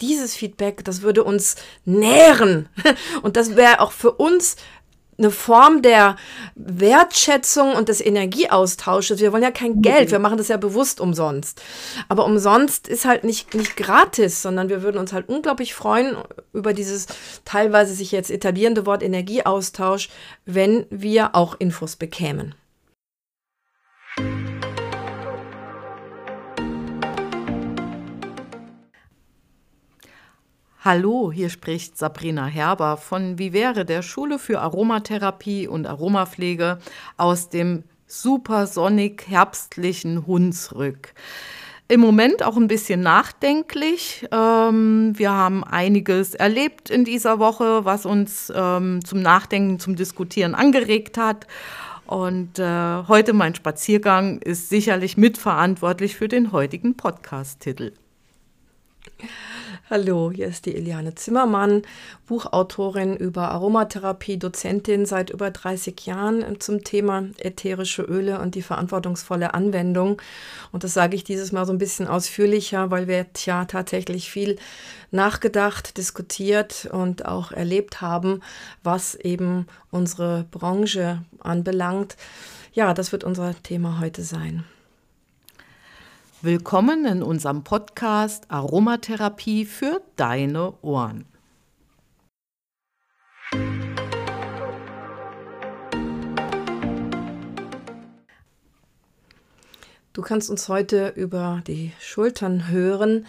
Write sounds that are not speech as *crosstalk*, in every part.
dieses Feedback, das würde uns nähren. *laughs* Und das wäre auch für uns eine Form der Wertschätzung und des Energieaustausches. Wir wollen ja kein Geld, wir machen das ja bewusst umsonst. Aber umsonst ist halt nicht, nicht gratis, sondern wir würden uns halt unglaublich freuen über dieses teilweise sich jetzt etablierende Wort Energieaustausch, wenn wir auch Infos bekämen. Hallo, hier spricht Sabrina Herber von Vivere, der Schule für Aromatherapie und Aromapflege aus dem supersonnig herbstlichen Hunsrück. Im Moment auch ein bisschen nachdenklich. Ähm, wir haben einiges erlebt in dieser Woche, was uns ähm, zum Nachdenken, zum Diskutieren angeregt hat. Und äh, heute mein Spaziergang ist sicherlich mitverantwortlich für den heutigen Podcast-Titel. Hallo, hier ist die Eliane Zimmermann, Buchautorin über Aromatherapie, Dozentin seit über 30 Jahren zum Thema ätherische Öle und die verantwortungsvolle Anwendung. Und das sage ich dieses Mal so ein bisschen ausführlicher, weil wir ja tatsächlich viel nachgedacht, diskutiert und auch erlebt haben, was eben unsere Branche anbelangt. Ja, das wird unser Thema heute sein. Willkommen in unserem Podcast Aromatherapie für deine Ohren. Du kannst uns heute über die Schultern hören.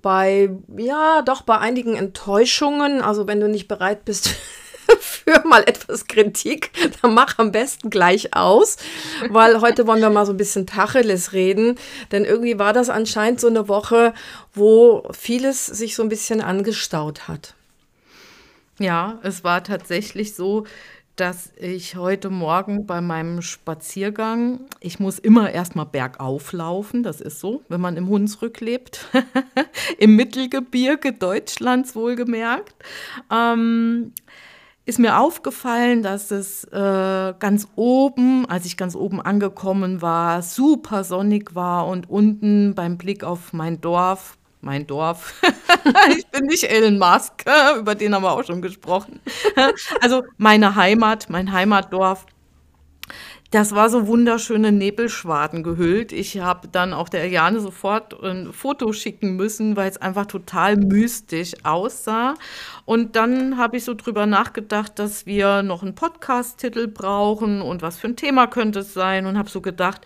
Bei, ja, doch bei einigen Enttäuschungen. Also wenn du nicht bereit bist *laughs* für mal etwas Kritik, dann mach am besten gleich aus, weil heute wollen wir mal so ein bisschen Tacheles reden, denn irgendwie war das anscheinend so eine Woche, wo vieles sich so ein bisschen angestaut hat. Ja, es war tatsächlich so, dass ich heute Morgen bei meinem Spaziergang, ich muss immer erstmal bergauf laufen, das ist so, wenn man im Hunsrück lebt, *laughs* im Mittelgebirge Deutschlands wohlgemerkt. Ähm, ist mir aufgefallen, dass es äh, ganz oben, als ich ganz oben angekommen war, super sonnig war und unten beim Blick auf mein Dorf, mein Dorf, *laughs* ich bin nicht Elon Musk, *laughs* über den haben wir auch schon gesprochen, *laughs* also meine Heimat, mein Heimatdorf, das war so wunderschöne Nebelschwaden gehüllt. Ich habe dann auch der Eliane sofort ein Foto schicken müssen, weil es einfach total mystisch aussah. Und dann habe ich so drüber nachgedacht, dass wir noch einen Podcast-Titel brauchen und was für ein Thema könnte es sein und habe so gedacht,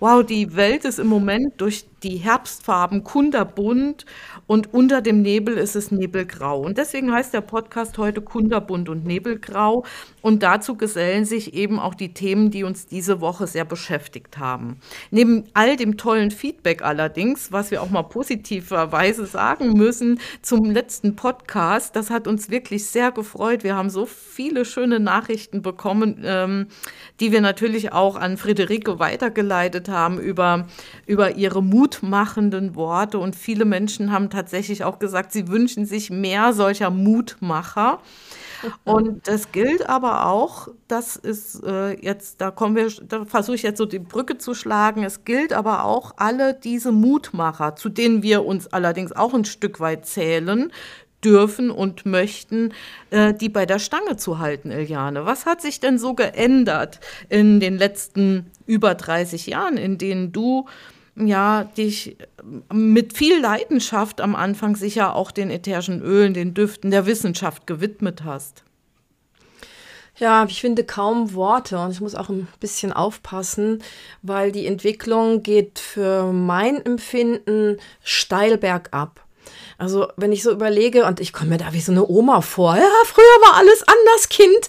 wow, die Welt ist im Moment durch die Herbstfarben kunderbunt und unter dem Nebel ist es nebelgrau. Und deswegen heißt der Podcast heute Kunderbunt und Nebelgrau. Und dazu gesellen sich eben auch die Themen, die uns diese Woche sehr beschäftigt haben. Neben all dem tollen Feedback allerdings, was wir auch mal positiverweise sagen müssen zum letzten Podcast, das hat uns wirklich sehr gefreut. Wir haben so viele schöne Nachrichten bekommen, ähm, die wir natürlich auch an Friederike weitergeleitet haben über, über ihre Mut mutmachenden Worte und viele Menschen haben tatsächlich auch gesagt, sie wünschen sich mehr solcher Mutmacher. Und das gilt aber auch, das ist äh, jetzt, da kommen wir, da versuche ich jetzt so die Brücke zu schlagen, es gilt aber auch alle diese Mutmacher, zu denen wir uns allerdings auch ein Stück weit zählen, dürfen und möchten, äh, die bei der Stange zu halten, Iliane. Was hat sich denn so geändert in den letzten über 30 Jahren, in denen du ja, dich mit viel Leidenschaft am Anfang sicher auch den ätherischen Ölen, den Düften der Wissenschaft gewidmet hast. Ja, ich finde kaum Worte und ich muss auch ein bisschen aufpassen, weil die Entwicklung geht für mein Empfinden steil bergab. Also wenn ich so überlege, und ich komme mir da wie so eine Oma vor, ja, früher war alles anders, Kind.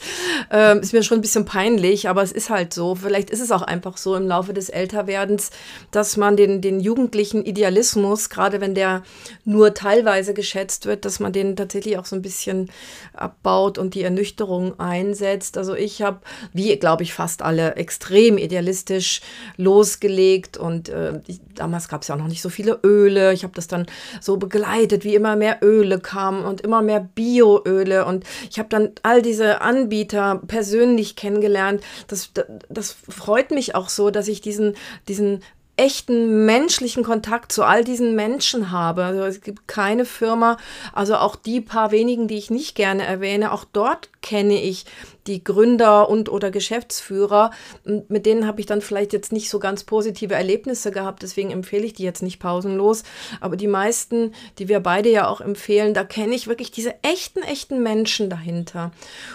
Ähm, ist mir schon ein bisschen peinlich, aber es ist halt so. Vielleicht ist es auch einfach so im Laufe des Älterwerdens, dass man den, den jugendlichen Idealismus, gerade wenn der nur teilweise geschätzt wird, dass man den tatsächlich auch so ein bisschen abbaut und die Ernüchterung einsetzt. Also ich habe, wie glaube ich fast alle, extrem idealistisch losgelegt und äh, ich, damals gab es ja auch noch nicht so viele Öle. Ich habe das dann so begleitet berichtet, wie immer mehr Öle kamen und immer mehr Bioöle. Und ich habe dann all diese Anbieter persönlich kennengelernt. Das, das freut mich auch so, dass ich diesen, diesen echten menschlichen Kontakt zu all diesen Menschen habe. Also es gibt keine Firma, also auch die paar wenigen, die ich nicht gerne erwähne, auch dort kenne ich die Gründer und oder Geschäftsführer. Mit denen habe ich dann vielleicht jetzt nicht so ganz positive Erlebnisse gehabt, deswegen empfehle ich die jetzt nicht pausenlos. Aber die meisten, die wir beide ja auch empfehlen, da kenne ich wirklich diese echten, echten Menschen dahinter.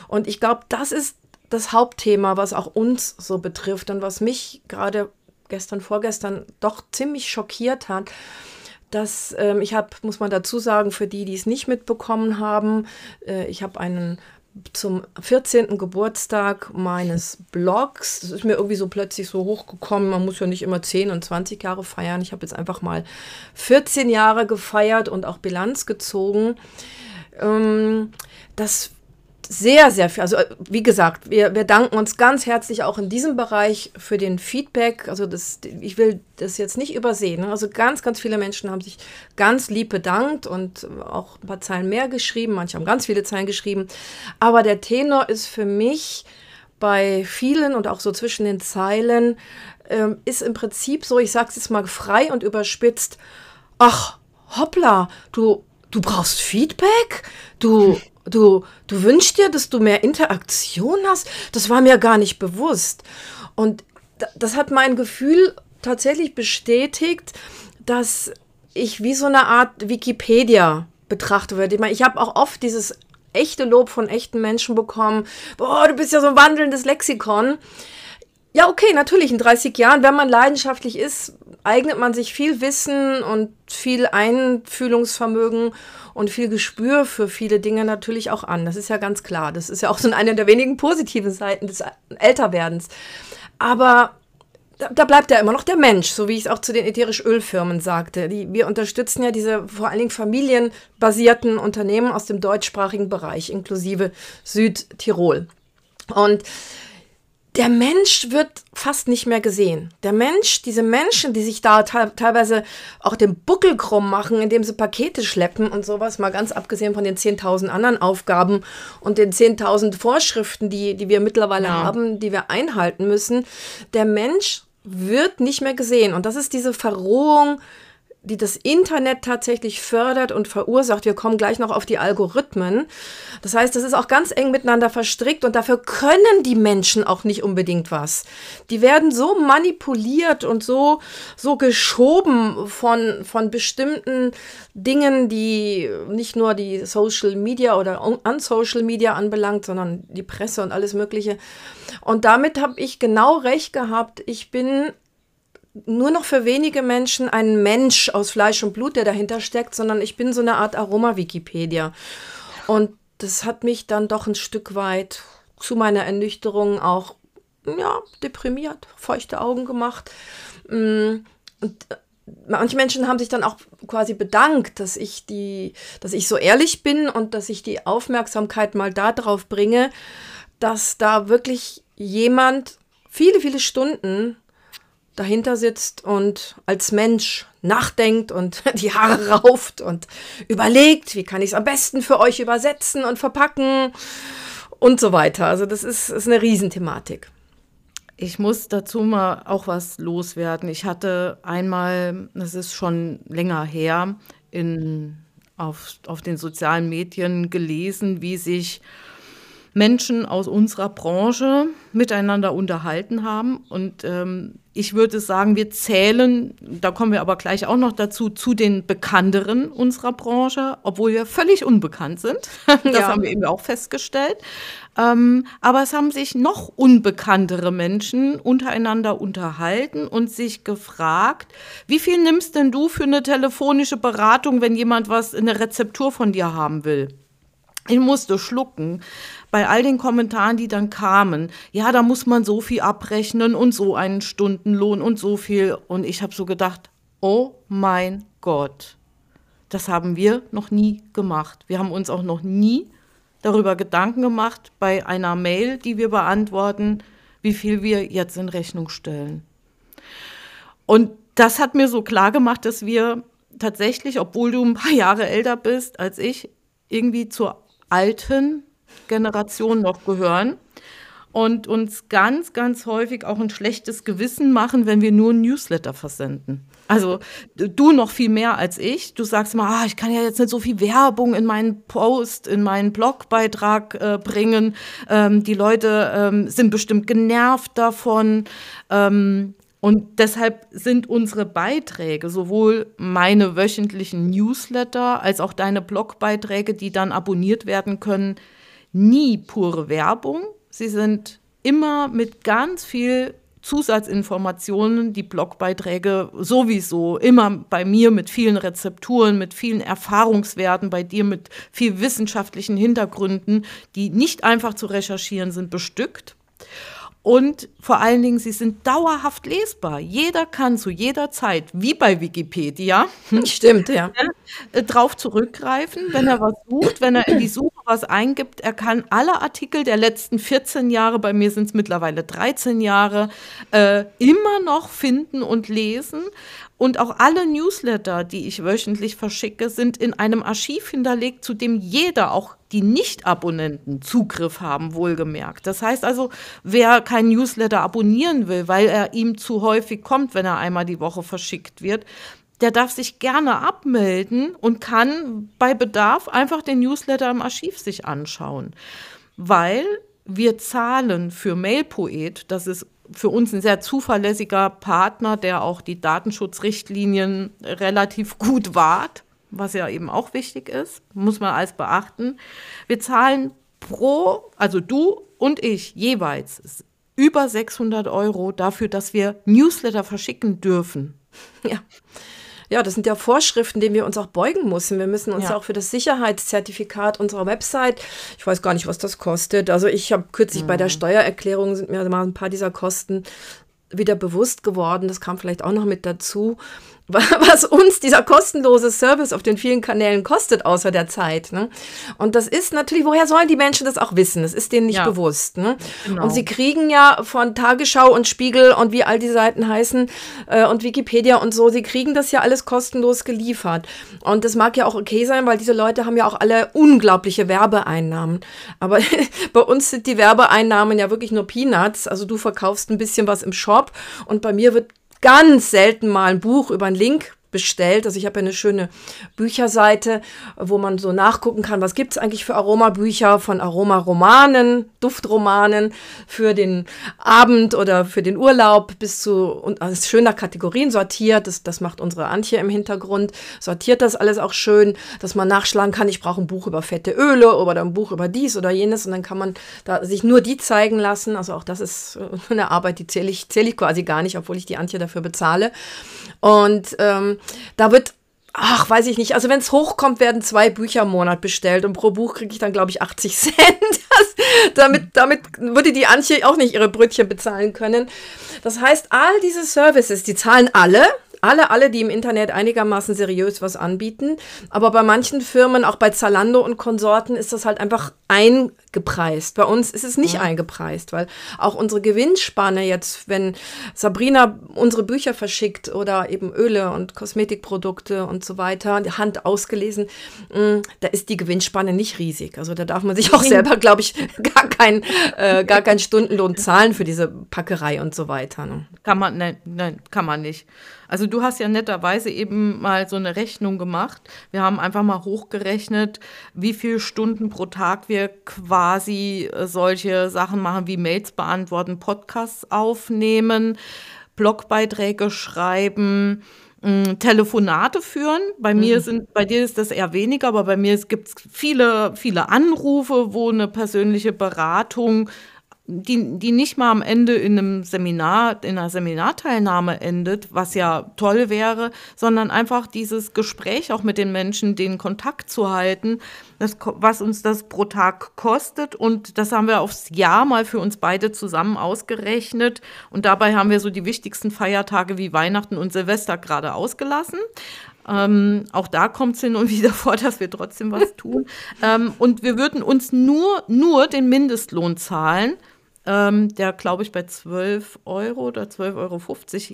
Und ich glaube, das ist das Hauptthema, was auch uns so betrifft und was mich gerade gestern, vorgestern doch ziemlich schockiert hat. dass ähm, ich habe, muss man dazu sagen, für die, die es nicht mitbekommen haben, äh, ich habe einen zum 14. Geburtstag meines Blogs. Das ist mir irgendwie so plötzlich so hochgekommen. Man muss ja nicht immer 10 und 20 Jahre feiern. Ich habe jetzt einfach mal 14 Jahre gefeiert und auch Bilanz gezogen. Ähm, das sehr, sehr viel. Also wie gesagt, wir, wir danken uns ganz herzlich auch in diesem Bereich für den Feedback. Also das, ich will das jetzt nicht übersehen. Ne? Also ganz, ganz viele Menschen haben sich ganz lieb bedankt und auch ein paar Zeilen mehr geschrieben. Manche haben ganz viele Zeilen geschrieben. Aber der Tenor ist für mich bei vielen und auch so zwischen den Zeilen, ähm, ist im Prinzip so, ich sage es jetzt mal frei und überspitzt, ach, hoppla, du, du brauchst Feedback? Du, Du, du wünschst dir, dass du mehr Interaktion hast? Das war mir gar nicht bewusst. Und das hat mein Gefühl tatsächlich bestätigt, dass ich wie so eine Art Wikipedia betrachtet werde. Ich, meine, ich habe auch oft dieses echte Lob von echten Menschen bekommen. Boah, du bist ja so ein wandelndes Lexikon. Ja, okay, natürlich, in 30 Jahren, wenn man leidenschaftlich ist, eignet man sich viel Wissen und viel Einfühlungsvermögen und viel Gespür für viele Dinge natürlich auch an. Das ist ja ganz klar. Das ist ja auch so eine der wenigen positiven Seiten des Älterwerdens. Aber da, bleibt ja immer noch der Mensch, so wie ich es auch zu den ätherisch Ölfirmen sagte. Die, wir unterstützen ja diese vor allen Dingen familienbasierten Unternehmen aus dem deutschsprachigen Bereich, inklusive Südtirol. Und der Mensch wird fast nicht mehr gesehen. Der Mensch, diese Menschen, die sich da teilweise auch den Buckel krumm machen, indem sie Pakete schleppen und sowas, mal ganz abgesehen von den 10.000 anderen Aufgaben und den 10.000 Vorschriften, die, die wir mittlerweile ja. haben, die wir einhalten müssen. Der Mensch wird nicht mehr gesehen. Und das ist diese Verrohung die das Internet tatsächlich fördert und verursacht. Wir kommen gleich noch auf die Algorithmen. Das heißt, das ist auch ganz eng miteinander verstrickt und dafür können die Menschen auch nicht unbedingt was. Die werden so manipuliert und so, so geschoben von, von bestimmten Dingen, die nicht nur die Social Media oder an Social Media anbelangt, sondern die Presse und alles Mögliche. Und damit habe ich genau recht gehabt. Ich bin nur noch für wenige Menschen ein Mensch aus Fleisch und Blut, der dahinter steckt, sondern ich bin so eine Art Aroma-Wikipedia. Und das hat mich dann doch ein Stück weit zu meiner Ernüchterung auch ja, deprimiert, feuchte Augen gemacht. Mm, und äh, manche Menschen haben sich dann auch quasi bedankt, dass ich die, dass ich so ehrlich bin und dass ich die Aufmerksamkeit mal darauf bringe, dass da wirklich jemand viele, viele Stunden dahinter sitzt und als Mensch nachdenkt und *laughs* die Haare rauft und überlegt, wie kann ich es am besten für euch übersetzen und verpacken und so weiter. Also das ist, ist eine Riesenthematik. Ich muss dazu mal auch was loswerden. Ich hatte einmal, das ist schon länger her, in, auf, auf den sozialen Medien gelesen, wie sich Menschen aus unserer Branche miteinander unterhalten haben. Und ähm, ich würde sagen, wir zählen, da kommen wir aber gleich auch noch dazu, zu den Bekannteren unserer Branche, obwohl wir völlig unbekannt sind. *laughs* Das ja. haben wir eben auch festgestellt. Ähm, aber es haben sich noch unbekanntere Menschen untereinander unterhalten und sich gefragt, wie viel nimmst denn du für eine telefonische Beratung, wenn jemand was in der Rezeptur von dir haben will? Ich musste schlucken, bei all den Kommentaren, die dann kamen, ja, da muss man so viel abrechnen und so einen Stundenlohn und so viel. Und ich habe so gedacht, oh mein Gott, das haben wir noch nie gemacht. Wir haben uns auch noch nie darüber Gedanken gemacht bei einer Mail, die wir beantworten, wie viel wir jetzt in Rechnung stellen. Und das hat mir so klar gemacht, dass wir tatsächlich, obwohl du ein paar Jahre älter bist als ich, irgendwie zur alten Generation noch gehören. und uns ganz, ganz häufig auch ein schlechtes Gewissen machen, wenn wir nur Newsletter versenden. Also du noch viel mehr als ich. Du sagst mal, ah, ich kann ja jetzt nicht so viel Werbung in meinen Post, in meinen Blogbeitrag äh, bringen. Ähm, die Leute ähm, sind bestimmt genervt davon. Ähm, und deshalb sind unsere Beiträge, sowohl meine wöchentlichen Newsletter als auch deine Blogbeiträge, die dann abonniert werden können, nie pure Werbung. Sie sind immer mit ganz viel Zusatzinformationen, die Blogbeiträge sowieso immer bei mir mit vielen Rezepturen, mit vielen Erfahrungswerten, bei dir mit viel wissenschaftlichen Hintergründen, die nicht einfach zu recherchieren sind, bestückt. Und vor allen Dingen, sie sind dauerhaft lesbar. Jeder kann zu jeder Zeit, wie bei Wikipedia, *laughs* stimmt, ja, äh, drauf zurückgreifen, wenn er was sucht, wenn er in die Suche was eingibt. Er kann alle Artikel der letzten 14 Jahre, bei mir sind es mittlerweile 13 Jahre, äh, immer noch finden und lesen. Und auch alle Newsletter, die ich wöchentlich verschicke, sind in einem Archiv hinterlegt, zu dem jeder, auch die Nicht-Abonnenten, Zugriff haben, wohlgemerkt. Das heißt also, wer kein Newsletter abonnieren will, weil er ihm zu häufig kommt, wenn er einmal die Woche verschickt wird, der darf sich gerne abmelden und kann bei Bedarf einfach den Newsletter im Archiv sich anschauen. Weil wir zahlen für Mailpoet, das ist für uns ein sehr zuverlässiger Partner, der auch die Datenschutzrichtlinien relativ gut wahrt, was ja eben auch wichtig ist, muss man alles beachten. Wir zahlen pro, also du und ich jeweils über 600 Euro dafür, dass wir Newsletter verschicken dürfen. Ja. Ja, das sind ja Vorschriften, denen wir uns auch beugen müssen. Wir müssen uns ja. auch für das Sicherheitszertifikat unserer Website, ich weiß gar nicht, was das kostet. Also ich habe kürzlich mhm. bei der mhm. Steuererklärung sind mir mal ein paar dieser Kosten wieder bewusst geworden. Das kam vielleicht auch noch mit dazu *laughs* was uns dieser kostenlose Service auf den vielen Kanälen kostet, außer der Zeit. Ne? Und das ist natürlich, woher sollen die Menschen das auch wissen? Das ist denen nicht ja. bewusst. Ne? Genau. Und sie kriegen ja von Tagesschau und Spiegel und wie all die Seiten heißen äh, und Wikipedia und so, sie kriegen das ja alles kostenlos geliefert. Und das mag ja auch okay sein, weil diese Leute haben ja auch alle unglaubliche Werbeeinnahmen. Aber *laughs* bei uns sind die Werbeeinnahmen ja wirklich nur Peanuts. Also du verkaufst ein bisschen was im Shop und bei mir wird ganz selten mal ein Buch über einen Link bestellt. Also ich habe ja eine schöne Bücherseite, wo man so nachgucken kann, was gibt es eigentlich für Aromabücher von Aromaromanen, Duftromanen für den Abend oder für den Urlaub bis zu und also schön nach Kategorien sortiert. Das, das macht unsere Antje im Hintergrund, sortiert das alles auch schön, dass man nachschlagen kann, ich brauche ein Buch über fette Öle oder ein Buch über dies oder jenes und dann kann man da sich nur die zeigen lassen. Also auch das ist *laughs* eine Arbeit, die zähle ich, zähle ich quasi gar nicht, obwohl ich die Antje dafür bezahle. Und ähm, da wird ach, weiß ich nicht. Also wenn es hochkommt, werden zwei Bücher im Monat bestellt und pro Buch kriege ich dann, glaube ich, 80 *laughs* Cent. Das, damit, damit würde die Antje auch nicht ihre Brötchen bezahlen können. Das heißt, all diese Services, die zahlen alle alle, alle, die im Internet einigermaßen seriös was anbieten. Aber bei manchen Firmen, auch bei Zalando und Konsorten, ist das halt einfach eingepreist. Bei uns ist es nicht ja. eingepreist, weil auch unsere Gewinnspanne jetzt, wenn Sabrina unsere Bücher verschickt oder eben Öle und Kosmetikprodukte und so weiter, Hand ausgelesen, mm, da ist die Gewinnspanne nicht riesig. Also da darf man sich auch selber, glaube ich, *laughs* gar keinen äh, gar keinen Stundenlohn zahlen für diese Packerei und so weiter. Ne? Kann man, nein, nein, kann man nicht. Also du hast ja netterweise eben mal so eine Rechnung gemacht. Wir haben einfach mal hochgerechnet, wie viele Stunden pro Tag wir quasi äh, solche Sachen machen wie Mails beantworten, Podcasts aufnehmen, Blogbeiträge schreiben, mm, Telefonate führen. Bei mhm. mir sind, bei dir ist das eher weniger, aber bei mir gibt es viele, viele Anrufe, wo eine persönliche Beratung die, die nicht mal am Ende in einem Seminar, in einer Seminarteilnahme endet, was ja toll wäre, sondern einfach dieses Gespräch auch mit den Menschen, den Kontakt zu halten, das, was uns das pro Tag kostet. Und das haben wir aufs Jahr mal für uns beide zusammen ausgerechnet. Und dabei haben wir so die wichtigsten Feiertage wie Weihnachten und Silvester gerade ausgelassen. Ähm, auch da kommt es hin und *laughs* wieder vor, dass wir trotzdem was tun. ähm, und wir würden uns nur, nur den Mindestlohn zahlen ähm, der, glaube ich, bei 12 Euro oder 12,50 Euro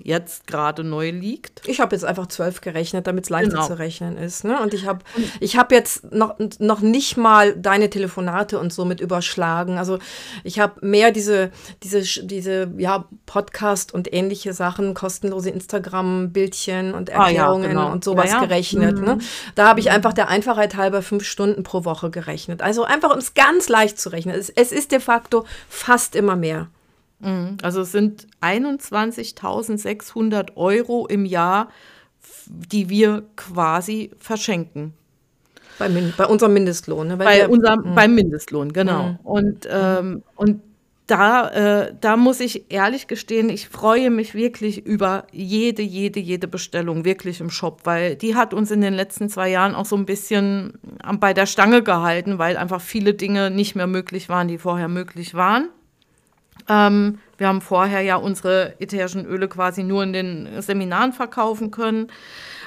jetzt gerade neu liegt. Ich habe jetzt einfach 12 gerechnet, damit es leichter genau. zu rechnen ist. Ne? Und ich habe ich hab jetzt noch, noch nicht mal deine Telefonate und so mit überschlagen. Also ich habe mehr diese, diese, diese ja, Podcast und ähnliche Sachen, kostenlose Instagram-Bildchen und Erklärungen ah, ja, genau. und sowas ja, gerechnet. Ne? Mhm. Ne? Da habe ich einfach der Einfachheit halber fünf Stunden pro Woche gerechnet. Also einfach, um es ganz leicht zu rechnen. Es, es ist de facto fast immer mehr. Mhm. Also es sind 21.600 Euro im Jahr, die wir quasi verschenken. Bei, bei unserem Mindestlohn. Ne? bei wir, unserem, mhm. beim Mindestlohn, genau. Mhm. Und, ähm, und da, äh, da muss ich ehrlich gestehen, ich freue mich wirklich über jede, jede, jede Bestellung wirklich im Shop, weil die hat uns in den letzten zwei Jahren auch so ein bisschen bei der Stange gehalten, weil einfach viele Dinge nicht mehr möglich waren, die vorher möglich waren. Ähm, wir haben vorher ja unsere ätherischen Öle quasi nur in den Seminaren verkaufen können.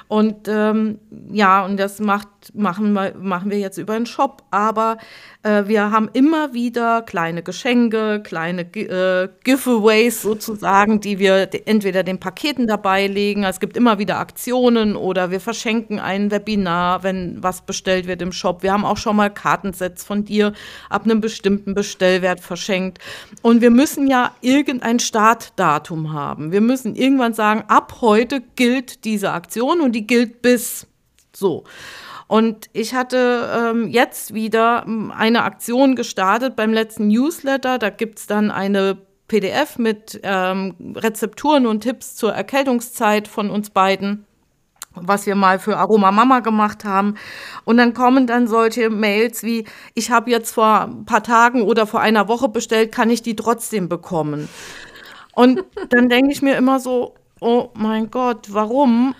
Und ähm, ja, und das macht, machen, wir, machen wir jetzt über den Shop. Aber äh, wir haben immer wieder kleine Geschenke, kleine äh, Giveaways sozusagen, die wir entweder den Paketen dabei legen. Es gibt immer wieder Aktionen oder wir verschenken ein Webinar, wenn was bestellt wird im Shop. Wir haben auch schon mal Kartensets von dir ab einem bestimmten Bestellwert verschenkt. Und wir müssen ja irgendein Startdatum haben. Wir müssen irgendwann sagen, ab heute gilt diese Aktion und die gilt bis so. Und ich hatte ähm, jetzt wieder eine Aktion gestartet beim letzten Newsletter. Da gibt es dann eine PDF mit ähm, Rezepturen und Tipps zur Erkältungszeit von uns beiden was wir mal für Aroma Mama gemacht haben. Und dann kommen dann solche Mails wie, ich habe jetzt vor ein paar Tagen oder vor einer Woche bestellt, kann ich die trotzdem bekommen? Und dann denke ich mir immer so, oh mein Gott, warum?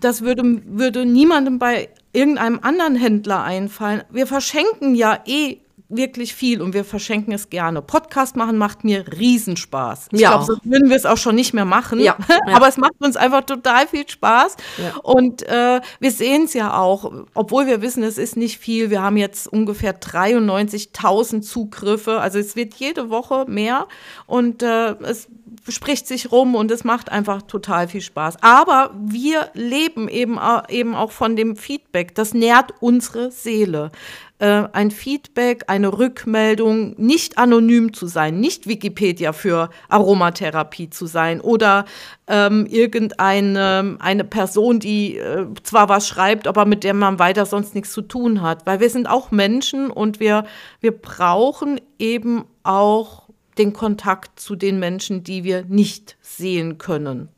Das würde, würde niemandem bei irgendeinem anderen Händler einfallen. Wir verschenken ja eh wirklich viel und wir verschenken es gerne. Podcast machen macht mir Riesenspaß. Ich ja. glaube, so würden wir es auch schon nicht mehr machen. Ja. *laughs* Ja. Aber es macht uns einfach total viel Spaß. Und äh, wir sehen es ja auch, obwohl wir wissen, es ist nicht viel. Wir haben jetzt ungefähr 93.000 Zugriffe. Also es wird jede Woche mehr und äh, es spricht sich rum und es macht einfach total viel Spaß. Aber wir leben eben, eben auch von dem Feedback. Das nährt unsere Seele. Äh, ein Feedback, eine Rückmeldung, nicht anonym zu sein, nicht Wikipedia für Aromatherapie zu sein oder ähm, irgendeine eine Person, die äh, zwar was schreibt, aber mit der man weiter sonst nichts zu tun hat. Weil wir sind auch Menschen und wir, wir brauchen eben auch den Kontakt zu den Menschen, die wir nicht sehen können.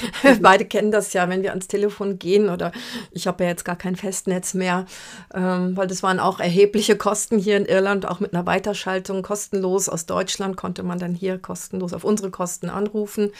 *laughs* Wir beide kennen das ja, wenn wir ans Telefon gehen oder ich habe ja jetzt gar kein Festnetz mehr, ähm, weil das waren auch erhebliche Kosten hier in Irland, auch mit einer Weiterschaltung kostenlos aus Deutschland konnte man dann hier kostenlos auf unsere Kosten anrufen.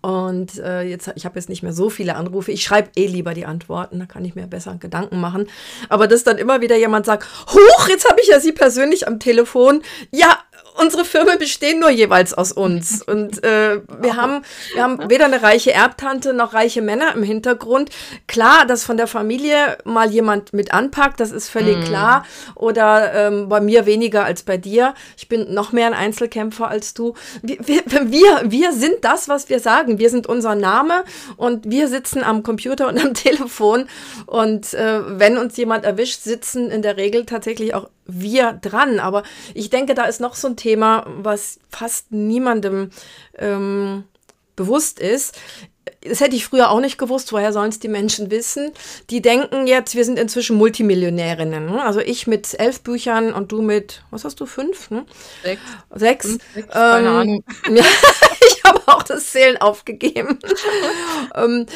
Und äh, jetzt, ich habe jetzt nicht mehr so viele Anrufe. Ich schreibe eh lieber die Antworten, da kann ich mir besser Gedanken machen. Aber dass dann immer wieder jemand sagt, huch, jetzt habe ich ja Sie persönlich am Telefon. Ja, unsere Firmen bestehen nur jeweils aus uns. *laughs* Und äh, wir, haben, wir haben weder eine reiche Erbtante noch reiche Männer im Hintergrund. Klar, dass von der Familie mal jemand mit anpackt, das ist völlig mm. klar. Oder ähm, bei mir weniger als bei dir. Ich bin noch mehr ein Einzelkämpfer als du. Wir, wir, wir sind das, was wir sagen. Wir sind unser Name und wir sitzen am Computer und am *laughs* Telefon. Und äh, wenn uns jemand erwischt, sitzen in der Regel tatsächlich auch wir dran. Aber ich denke, da ist noch so ein Thema, was fast niemandem ähm, bewusst ist. Das hätte ich früher auch nicht gewusst, woher sollen es die Menschen wissen? Die denken jetzt, wir sind inzwischen Multimillionärinnen. Ne? Also ich mit elf Büchern und du mit, was hast du, fünf? Ne? Sechs. Sechs. Fünf, sechs ähm, keine Ahnung. *laughs* ich habe auch das Zählen aufgegeben. *laughs* ähm,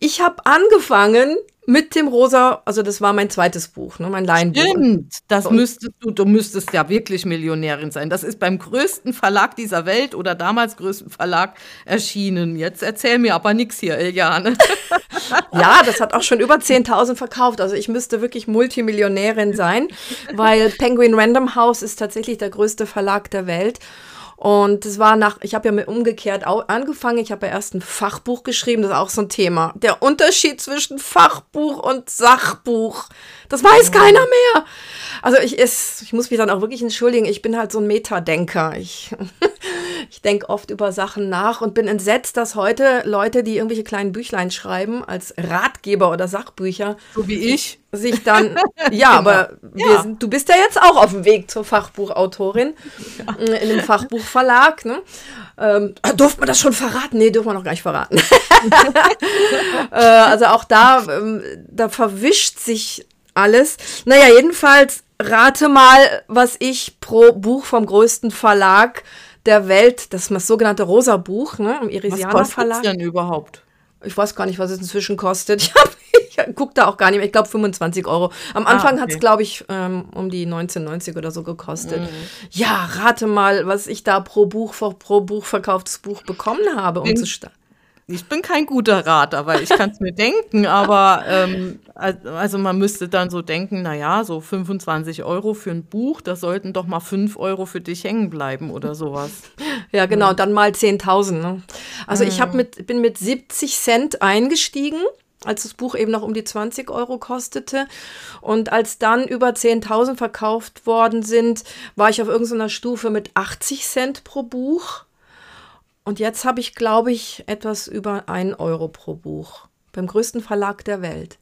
ich habe angefangen, mit dem Rosa, also das war mein zweites Buch, ne, mein Laienbuch. Stimmt, das müsstest du, du müsstest ja wirklich Millionärin sein. Das ist beim größten Verlag dieser Welt oder damals größten Verlag erschienen. Jetzt erzähl mir aber nichts hier, Eliane. *laughs* ja, das hat auch schon über 10.000 verkauft. Also ich müsste wirklich Multimillionärin sein, weil Penguin Random House ist tatsächlich der größte Verlag der Welt. Und es war nach, ich habe ja mit umgekehrt angefangen. Ich habe ja erst ein Fachbuch geschrieben, das ist auch so ein Thema. Der Unterschied zwischen Fachbuch und Sachbuch, das weiß mhm. keiner mehr. Also ich, ist, ich muss mich dann auch wirklich entschuldigen, ich bin halt so ein Metadenker. Ich, *laughs* ich denke oft über Sachen nach und bin entsetzt, dass heute Leute, die irgendwelche kleinen Büchlein schreiben, als Ratgeber oder Sachbücher. So wie ich. Sich dann, *laughs* ja, genau. aber ja. Sind, du bist ja jetzt auch auf dem Weg zur Fachbuchautorin ja. in einem Fachbuchverlag. Ne? Ähm, durfte man das schon verraten? Nee, dürfen wir noch gar nicht verraten. *laughs* äh, also auch da, ähm, da verwischt sich alles. Naja, jedenfalls rate mal, was ich pro Buch vom größten Verlag der Welt, das das sogenannte Rosa Buch, ne, im Irisianer Verlag. Was denn überhaupt? Ich weiß gar nicht, was es inzwischen kostet. *laughs* Ich, ich gucke da auch gar nicht mehr. Ich glaube 25 Euro. Am ah, Anfang ah, okay. hat es, glaube ich, ähm, um die 1990 oder so gekostet. Mhm. Ja, rate mal, was ich da pro Buch, pro Buch verkauftes Buch bekommen habe, um zu starten ich bin kein guter Rater, weil ich kann es mir denken, aber ähm, also man müsste dann so denken, naja, so 25 Euro für ein Buch, da sollten doch mal 5 Euro für dich hängen bleiben oder sowas. *laughs* Ja, genau, dann mal 10.000. Ne? Also mhm. ich mit, bin mit 70 Cent eingestiegen als das Buch eben noch um die 20 Euro kostete. Und als dann über 10.000 verkauft worden sind, war ich auf irgendeiner Stufe mit 80 Cent pro Buch. Und jetzt habe ich, glaube ich, etwas über 1 Euro pro Buch beim größten Verlag der Welt.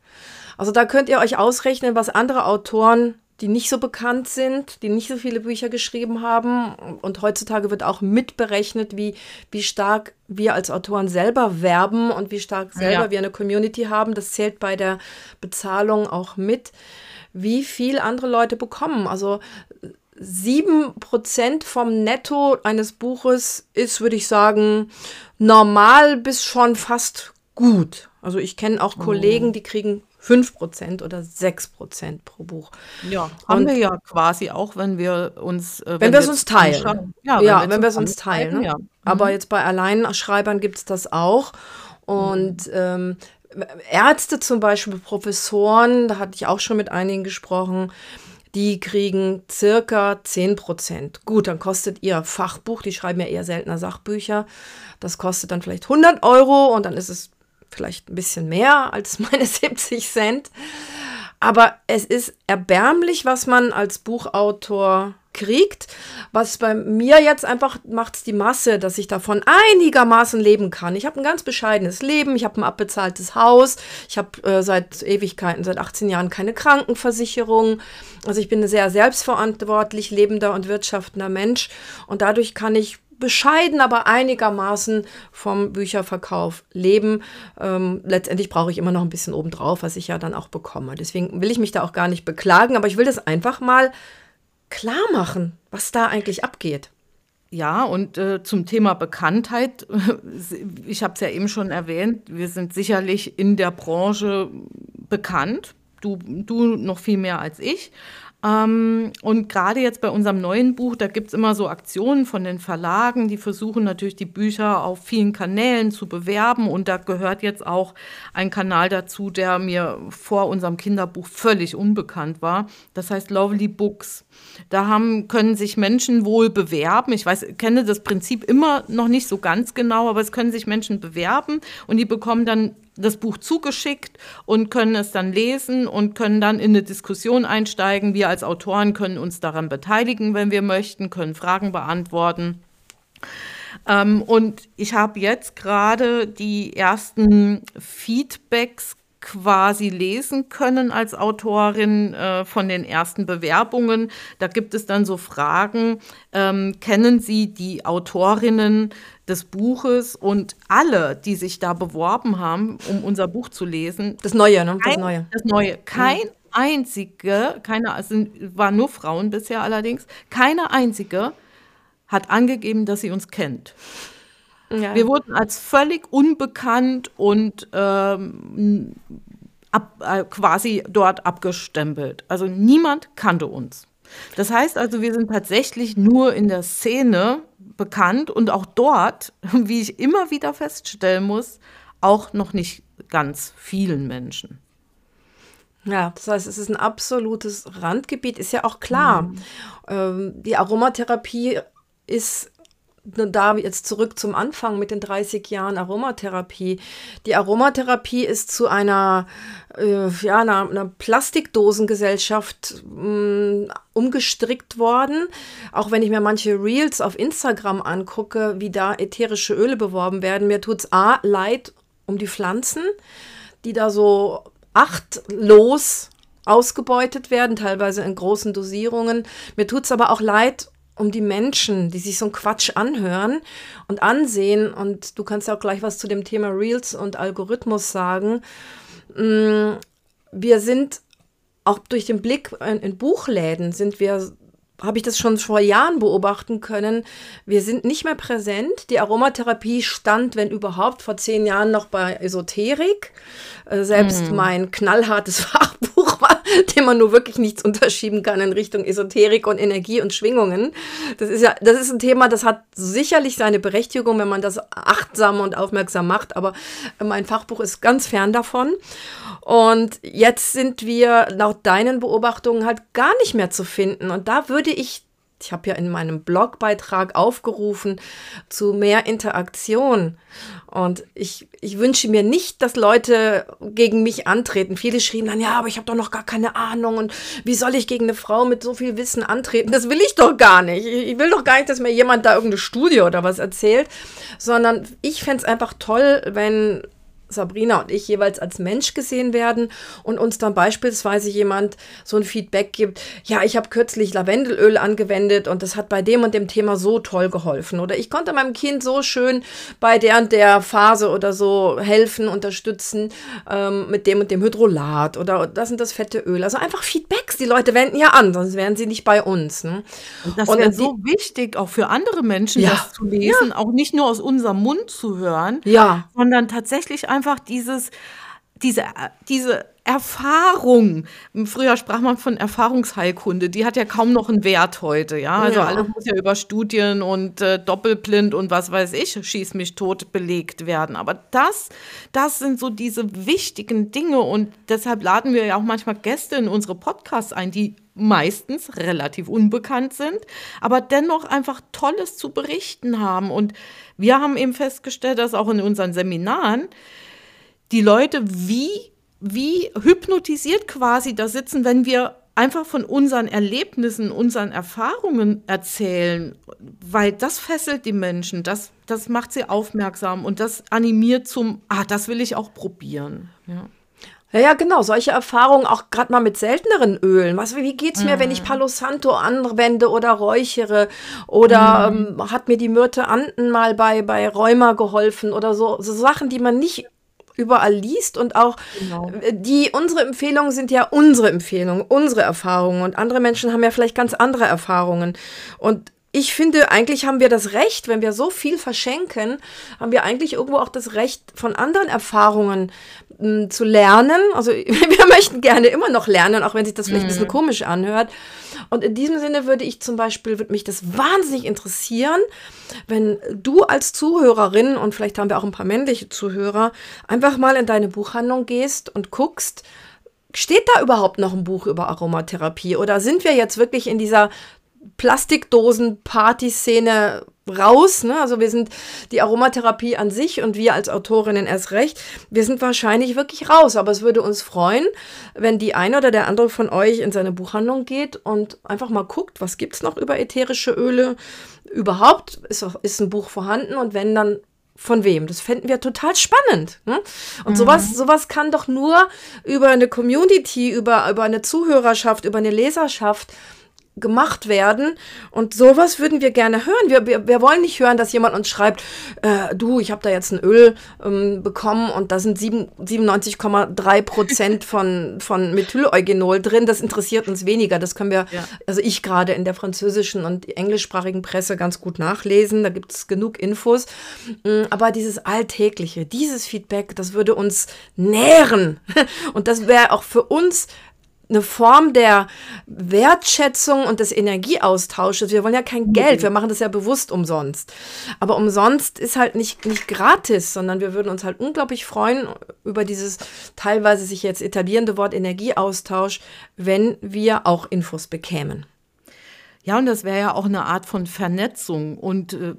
Also da könnt ihr euch ausrechnen, was andere Autoren, die nicht so bekannt sind, die nicht so viele Bücher geschrieben haben. Und heutzutage wird auch mitberechnet, wie, wie stark wir als Autoren selber werben und wie stark selber ja. wir eine Community haben. Das zählt bei der Bezahlung auch mit, wie viel andere Leute bekommen. Also 7% vom Netto eines Buches ist, würde ich sagen, normal bis schon fast gut. Also ich kenne auch Kollegen, die kriegen 5% oder 6% pro Buch. Ja, haben Und wir ja quasi auch, wenn wir uns. Äh, wenn, wenn wir es uns teilen. Ja, ja, wenn, wir es uns teilen. Ne? Ja. Aber mhm. jetzt bei Alleinschreibern gibt es das auch. Und mhm. ähm, Ärzte zum Beispiel, Professoren, da hatte ich auch schon mit einigen gesprochen, die kriegen circa 10 Prozent. Gut, dann kostet ihr Fachbuch, die schreiben ja eher seltener Sachbücher, das kostet dann vielleicht 100 Euro und dann ist es vielleicht ein bisschen mehr als *laughs* meine 70 Cent. Aber es ist erbärmlich, was man als Buchautor kriegt. Was bei mir jetzt einfach macht die Masse, dass ich davon einigermaßen leben kann. Ich habe ein ganz bescheidenes Leben, ich habe ein abbezahltes Haus, ich habe äh, seit Ewigkeiten, seit 18 Jahren keine Krankenversicherung. Also ich bin ein sehr selbstverantwortlich lebender und wirtschaftender Mensch und dadurch kann ich bescheiden, aber einigermaßen vom Bücherverkauf leben. Ähm, letztendlich brauche ich immer noch ein bisschen obendrauf, was ich ja dann auch bekomme. Deswegen will ich mich da auch gar nicht beklagen, aber ich will das einfach mal klar machen, was da eigentlich abgeht. Ja, und äh, zum Thema Bekanntheit, *laughs* ich habe es ja eben schon erwähnt, wir sind sicherlich in der Branche bekannt, du, du noch viel mehr als ich. Ähm, und gerade jetzt bei unserem neuen Buch, da gibt es immer so Aktionen von den Verlagen, die versuchen natürlich die Bücher auf vielen Kanälen zu bewerben. Und da gehört jetzt auch ein Kanal dazu, der mir vor unserem Kinderbuch völlig unbekannt war. Das heißt Lovely Books. Da haben, können sich Menschen wohl bewerben. Ich weiß, kenne das Prinzip immer noch nicht so ganz genau, aber es können sich Menschen bewerben und die bekommen dann das Buch zugeschickt und können es dann lesen und können dann in eine Diskussion einsteigen. Wir als Autoren können uns daran beteiligen, wenn wir möchten, können Fragen beantworten. Ähm, und ich habe jetzt gerade die ersten Feedbacks quasi lesen können als Autorin äh, von den ersten Bewerbungen. Da gibt es dann so Fragen, ähm, kennen Sie die Autorinnen des Buches und alle, die sich da beworben haben, um unser Buch zu lesen. Das Neue, ne? Das Neue. Das Neue. Kein mhm. einzige, keine, es sind, waren nur Frauen bisher allerdings, keine einzige hat angegeben, dass sie uns kennt. Ja. Wir wurden als völlig unbekannt und ähm, ab, äh, quasi dort abgestempelt. Also niemand kannte uns. Das heißt also, wir sind tatsächlich nur in der Szene bekannt und auch dort, *laughs* wie ich immer wieder feststellen muss, auch noch nicht ganz vielen Menschen. Ja, das heißt, es ist ein absolutes Randgebiet, ist ja auch klar. Mhm. Ähm, die Aromatherapie ist da jetzt zurück zum Anfang mit den 30 Jahren Aromatherapie. Die Aromatherapie ist zu einer, äh, ja, einer, einer Plastikdosengesellschaft mh, mm, umgestrickt worden. Auch wenn ich mir manche Reels auf Instagram angucke, wie da ätherische Öle beworben werden, mir tut es A leid um die Pflanzen, die da so achtlos ausgebeutet werden, teilweise in großen Dosierungen. Mir tut es aber auch leid um die Menschen, die sich so einen Quatsch anhören und ansehen. Und du kannst ja auch gleich was zu dem Thema Reels und Algorithmus sagen. Mm, wir sind auch durch den Blick in, in Buchläden sind wir habe ich das schon vor Jahren beobachten können. Wir sind nicht mehr präsent. Die Aromatherapie stand, wenn überhaupt, vor zehn Jahren noch bei Esoterik. Äh, selbst mm. mein knallhartes *laughs* Fachbuch war, dem man nur wirklich nichts unterschieben kann in Richtung Esoterik und Energie und Schwingungen. Das ist ja, das ist ein Thema, das hat sicherlich seine Berechtigung, wenn man das achtsam und aufmerksam macht. Aber mein Fachbuch ist ganz fern davon. Und jetzt sind wir laut deinen Beobachtungen halt gar nicht mehr zu finden. Und da würde ich, ich habe ja in meinem Blogbeitrag aufgerufen zu mehr Interaktion. Und ich, ich wünsche mir nicht, dass Leute gegen mich antreten. Viele schrieben dann, ja, aber ich habe doch noch gar keine Ahnung. Und wie soll ich gegen eine Frau mit so viel Wissen antreten? Das will ich doch gar nicht. Ich will doch gar nicht, dass mir jemand da irgendeine Studie oder was erzählt. Sondern ich fände es einfach toll, wenn Sabrina und ich jeweils als Mensch gesehen werden und uns dann beispielsweise jemand so ein Feedback gibt, ja, ich habe kürzlich Lavendelöl angewendet und das hat bei dem und dem Thema so toll geholfen. Oder ich konnte meinem Kind so schön bei der und der Phase oder so helfen, unterstützen ähm, mit dem und dem Hydrolat oder das sind das fette Öl. Also einfach Feedbacks. Die Leute wenden ja an, sonst wären sie nicht bei uns. Ne? Und das wäre so wichtig, auch für andere Menschen ja, das zu lesen, ja. auch nicht nur aus unserem Mund zu hören, ja. sondern tatsächlich einfach einfach dieses, diese, diese Erfahrung. Früher sprach man von Erfahrungsheilkunde, die hat ja kaum noch einen Wert heute, ja. Also ja. alles muss ja über Studien und äh, Doppelblind und was weiß ich, schieß mich tot belegt werden. Aber das, das sind so diese wichtigen Dinge und deshalb laden wir ja auch manchmal Gäste in unsere Podcasts ein, die meistens relativ unbekannt sind, aber dennoch einfach Tolles zu berichten haben. Und wir haben eben festgestellt, dass auch in unseren Seminaren die Leute wie, wie hypnotisiert quasi da sitzen, wenn wir einfach von unseren Erlebnissen, unseren Erfahrungen erzählen, weil das fesselt die Menschen, das, das macht sie aufmerksam und das animiert zum, ah, das will ich auch probieren. Ja. Ja, ja, genau. Solche Erfahrungen auch gerade mal mit selteneren Ölen. Was, wie geht's mir, mm. wenn ich mhm. Palo Santo anwende oder räuchere? Oder mm. ähm, hat mir die Myrte Anden mal bei, bei Rheuma geholfen oder so? So Sachen, die man nicht überall liest und auch genau. Äh, die unsere Empfehlungen sind ja unsere Empfehlungen, unsere Erfahrungen und andere Menschen haben ja vielleicht ganz andere Erfahrungen und ich finde, eigentlich haben wir das Recht, wenn wir so viel verschenken, haben wir eigentlich irgendwo auch das Recht, von anderen Erfahrungen m, hm, zu lernen. Also *laughs* wir möchten gerne immer noch lernen, auch wenn sich das vielleicht ein bisschen mhm. komisch anhört. Und in diesem Sinne würde ich zum Beispiel, würde mich das wahnsinnig interessieren, wenn du als Zuhörerin, und vielleicht haben wir auch ein paar männliche Zuhörer, einfach mal in deine Buchhandlung gehst und guckst, Steht da überhaupt noch ein Buch über Aromatherapie? Oder sind wir jetzt wirklich in dieser Plastikdosen-Party-Szene raus. Ne? Also wir sind die Aromatherapie an sich und wir als Autorinnen erst recht, wir sind wahrscheinlich wirklich raus. Aber es würde uns freuen, wenn die eine oder der andere von euch in seine Buchhandlung geht und einfach mal guckt, was gibt es noch über ätherische Öle. Überhaupt ist, ist ein Buch vorhanden und wenn dann von wem? Das fänden wir total spannend. Ne? Und mhm. sowas, sowas kann doch nur über eine Community, über, über eine Zuhörerschaft, über eine Leserschaft gemacht werden. Und sowas würden wir gerne hören. Wir, wir, wir wollen nicht hören, dass jemand uns schreibt, äh, du, ich habe da jetzt ein Öl ähm, bekommen und da sind 97,3 Prozent von, von Methyleugenol drin. Das interessiert uns weniger. Das können wir, ja. also ich gerade in der französischen und englischsprachigen Presse ganz gut nachlesen. Da gibt es genug Infos. Mm, aber dieses Alltägliche, dieses Feedback, das würde uns nähren. *laughs* Und das wäre auch für uns eine Form der Wertschätzung und des Energieaustausches. Wir wollen ja kein Geld, wir machen das ja bewusst umsonst. Aber umsonst ist halt nicht, nicht gratis, sondern wir würden uns halt unglaublich freuen über dieses teilweise sich jetzt etablierende Wort Energieaustausch, wenn wir auch Infos bekämen. Ja, und das wäre ja auch eine Art von Vernetzung. Und äh,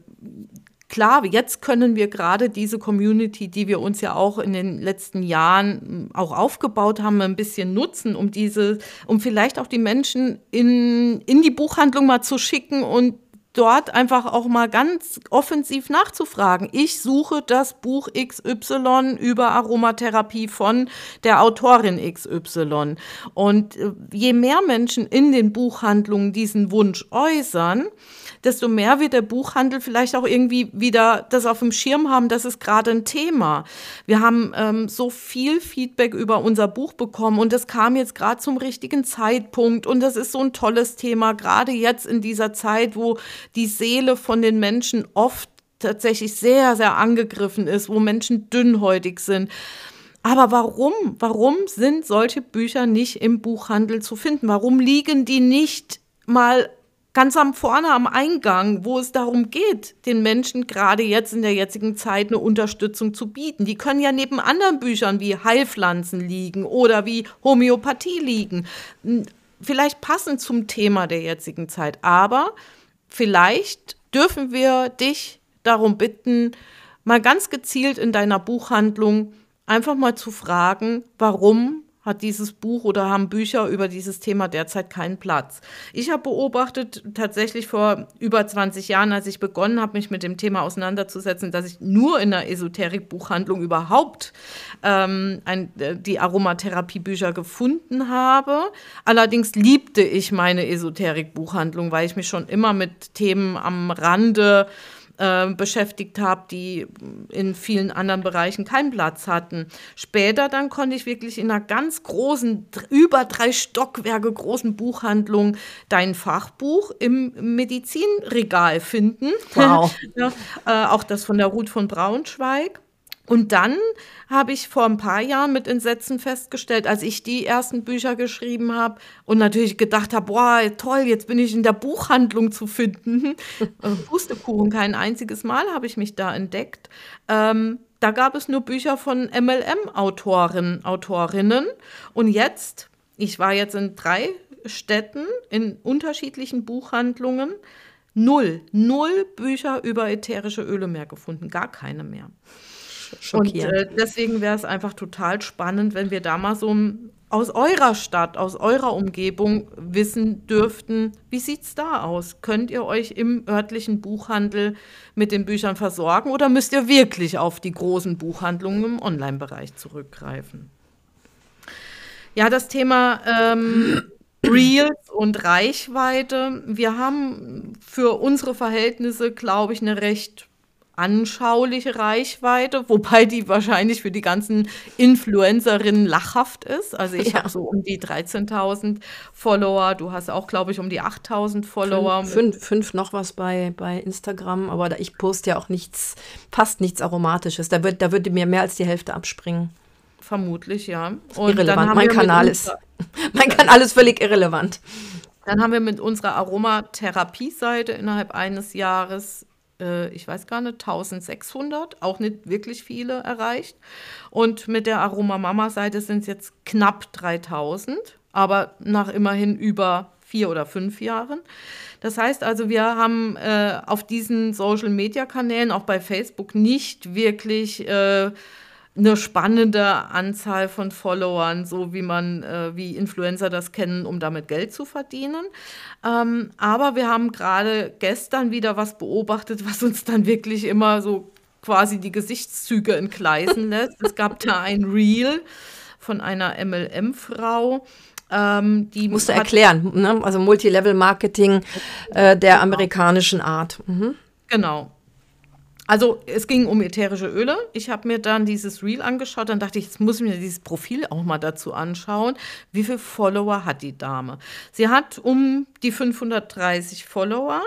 klar, jetzt können wir gerade diese Community, die wir uns ja auch in den letzten Jahren hm, auch aufgebaut haben, ein bisschen nutzen, um diese, um vielleicht auch die Menschen in, in die Buchhandlung mal zu schicken und dort einfach auch mal ganz offensiv nachzufragen. Ich suche das Buch XY über Aromatherapie von der Autorin XY. Und äh, je mehr Menschen in den Buchhandlungen diesen Wunsch äußern, desto mehr wird der Buchhandel vielleicht auch irgendwie wieder das auf dem Schirm haben, das ist gerade ein Thema. Wir haben ähm, so viel Feedback über unser Buch bekommen und das kam jetzt gerade zum richtigen Zeitpunkt und das ist so ein tolles Thema, gerade jetzt in dieser Zeit, wo die Seele von den Menschen oft tatsächlich sehr, sehr angegriffen ist, wo Menschen dünnhäutig sind. Aber warum? Warum sind solche Bücher nicht im Buchhandel zu finden? Warum liegen die nicht mal ganz am vorne am Eingang, wo es darum geht, den Menschen gerade jetzt in der jetzigen Zeit eine Unterstützung zu bieten. Die können ja neben anderen Büchern wie Heilpflanzen liegen oder wie Homöopathie liegen. Vielleicht passend zum Thema der jetzigen Zeit, aber vielleicht dürfen wir dich darum bitten, mal ganz gezielt in deiner Buchhandlung einfach mal zu fragen, warum hat dieses Buch oder haben Bücher über dieses Thema derzeit keinen Platz. Ich habe beobachtet, tatsächlich vor über 20 Jahren, als ich begonnen habe, mich mit dem Thema auseinanderzusetzen, dass ich nur in der Esoterik-Buchhandlung überhaupt ähm, ein, äh, die Aromatherapie-Bücher gefunden habe. Allerdings liebte ich meine Esoterik-Buchhandlung, weil ich mich schon immer mit Themen am Rande äh, beschäftigt habe, die in vielen anderen Bereichen keinen Platz hatten. Später dann konnte ich wirklich in einer ganz großen, über drei Stockwerke großen Buchhandlung dein Fachbuch im Medizinregal finden. Wow. *laughs* ja, äh, auch das von der Ruth von Braunschweig. Und dann habe ich vor ein paar Jahren mit Entsetzen festgestellt, als ich die ersten Bücher geschrieben habe und natürlich gedacht habe, boah, toll, jetzt bin ich in der Buchhandlung zu finden. *laughs* Pustekuchen, kein einziges Mal habe ich mich da entdeckt. Ähm, da gab es nur Bücher von MLM-Autoren, Autorinnen. Und jetzt, ich war jetzt in drei Städten in unterschiedlichen Buchhandlungen, null, null Bücher über ätherische Öle mehr gefunden, gar keine mehr. Und äh, deswegen wäre es einfach total spannend, wenn wir da mal so aus eurer Stadt, aus eurer Umgebung wissen dürften, wie sieht es da aus? Könnt ihr euch im örtlichen Buchhandel mit den Büchern versorgen oder müsst ihr wirklich auf die großen Buchhandlungen im Online-Bereich zurückgreifen? Ja, das Thema ähm, *clears throat* Reels und Reichweite. Wir haben für unsere Verhältnisse, glaube ich, eine recht anschauliche Reichweite, wobei die wahrscheinlich für die ganzen Influencerinnen lachhaft ist. Also ich ja. habe so um die 13.000 Follower, du hast auch, glaube ich, um die 8.000 Follower. Fünf, fünf, fünf, noch was bei, bei Instagram, aber da, ich poste ja auch nichts, fast nichts Aromatisches. Da, wird, da würde mir mehr als die Hälfte abspringen. Vermutlich, ja. Und irrelevant. mein Kanal ist, *laughs* mein Kanal ist völlig irrelevant. Dann haben wir mit unserer Aromatherapie-Seite innerhalb eines Jahres äh, ich weiß gar nicht, 1600, auch nicht wirklich viele erreicht. Und mit der Aroma Mama Seite sind es jetzt knapp 3000, aber nach immerhin über vier oder fünf Jahren. Das heißt also, wir haben äh, auf diesen Social-Media-Kanälen, auch bei Facebook, nicht wirklich äh, eine spannende Anzahl von Followern, so wie man, äh, wie Influencer das kennen, um damit Geld zu verdienen. Ähm, aber wir haben gerade gestern wieder was beobachtet, was uns dann wirklich immer so quasi die Gesichtszüge entgleisen *laughs* lässt. Es gab da ein Reel von einer MLM-Frau, ähm, die musst du erklären, ne? also Multilevel-Marketing äh, der genau. amerikanischen Art. Mhm. Genau. Also es ging um ätherische Öle. Ich habe mir dann dieses Reel angeschaut, dann dachte ich, jetzt muss ich mir dieses Profil auch mal dazu anschauen. Wie viele Follower hat die Dame? Sie hat um die 530 Follower,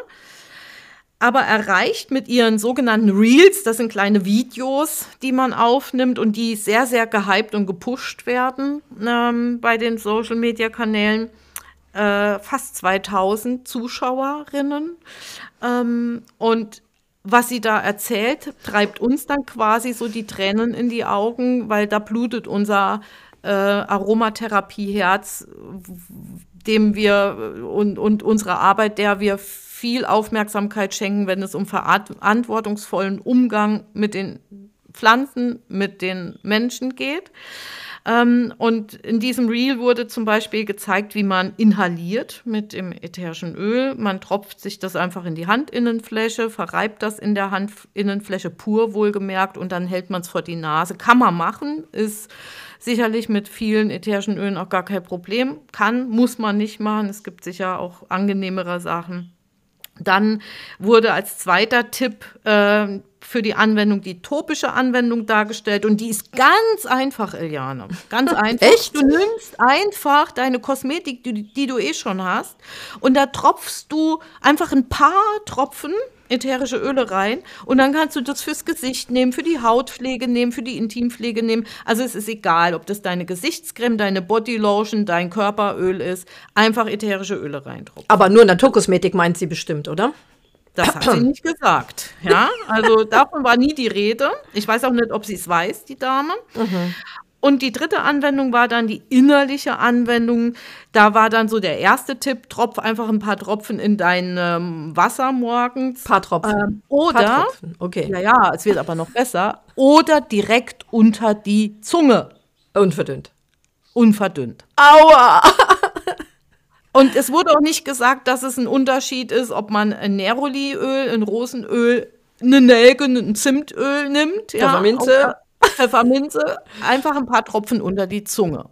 aber erreicht mit ihren sogenannten Reels, das sind kleine Videos, die man aufnimmt und die sehr, sehr gehypt und gepusht werden ähm, bei den Social-Media-Kanälen, äh, fast 2000 Zuschauerinnen. Ähm, und was sie da erzählt, treibt uns dann quasi so die Tränen in die Augen, weil da blutet unser äh, Aromatherapie-Herz, dem wir und, und unsere Arbeit, der wir viel Aufmerksamkeit schenken, wenn es um verantwortungsvollen Umgang mit den Pflanzen, mit den Menschen geht. Ähm, und in diesem Reel wurde zum Beispiel gezeigt, wie man inhaliert mit dem ätherischen Öl. Man tropft sich das einfach in die Handinnenfläche, verreibt das in der Handinnenfläche pur wohlgemerkt und dann hält man es vor die Nase. Kann man machen, ist sicherlich mit vielen ätherischen Ölen auch gar kein Problem. Kann, muss man nicht machen. Es gibt sicher auch angenehmere Sachen. Dann wurde als zweiter Tipp äh, für die Anwendung die topische Anwendung dargestellt und die ist ganz einfach, Eliane. Ganz *laughs* einfach. Echt? Du nimmst einfach deine Kosmetik, die, die du eh schon hast, und da tropfst du einfach ein paar Tropfen ätherische Öle rein und dann kannst du das fürs Gesicht nehmen, für die Hautpflege nehmen, für die Intimpflege nehmen. Also es ist egal, ob das deine Gesichtscreme, deine Bodylotion, dein Körperöl ist, einfach ätherische Öle reintropfen. Aber nur Naturkosmetik meint sie bestimmt, oder? Das hat sie nicht gesagt. Ja, also davon war nie die Rede. Ich weiß auch nicht, ob sie es weiß, die Dame. Mhm. Und die dritte Anwendung war dann die innerliche Anwendung. Da war dann so der erste Tipp, tropf einfach ein paar Tropfen in dein ähm, Wasser morgens. Paar Tropfen. Ähm, oder, paar Tropfen. okay. Ja, ja, es wird aber noch besser. Oder direkt unter die Zunge. Unverdünnt. Unverdünnt. Aua! Und es wurde auch nicht gesagt, dass es ein Unterschied ist, ob man ein Neroliöl, ein Rosenöl, eine Nelke, ein Zimtöl nimmt. Ja, Pfefferminze. Pfefferminze, einfach ein paar Tropfen unter die Zunge.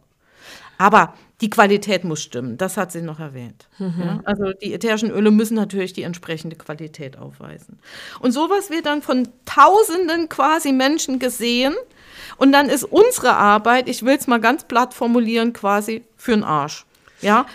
Aber die Qualität muss stimmen, das hat sie noch erwähnt. Mhm. Ja, also die ätherischen Öle müssen natürlich die entsprechende Qualität aufweisen. Und sowas wird dann von Tausenden quasi Menschen gesehen. Und dann ist unsere Arbeit, ich will es mal ganz platt formulieren, quasi für den Arsch. Ja,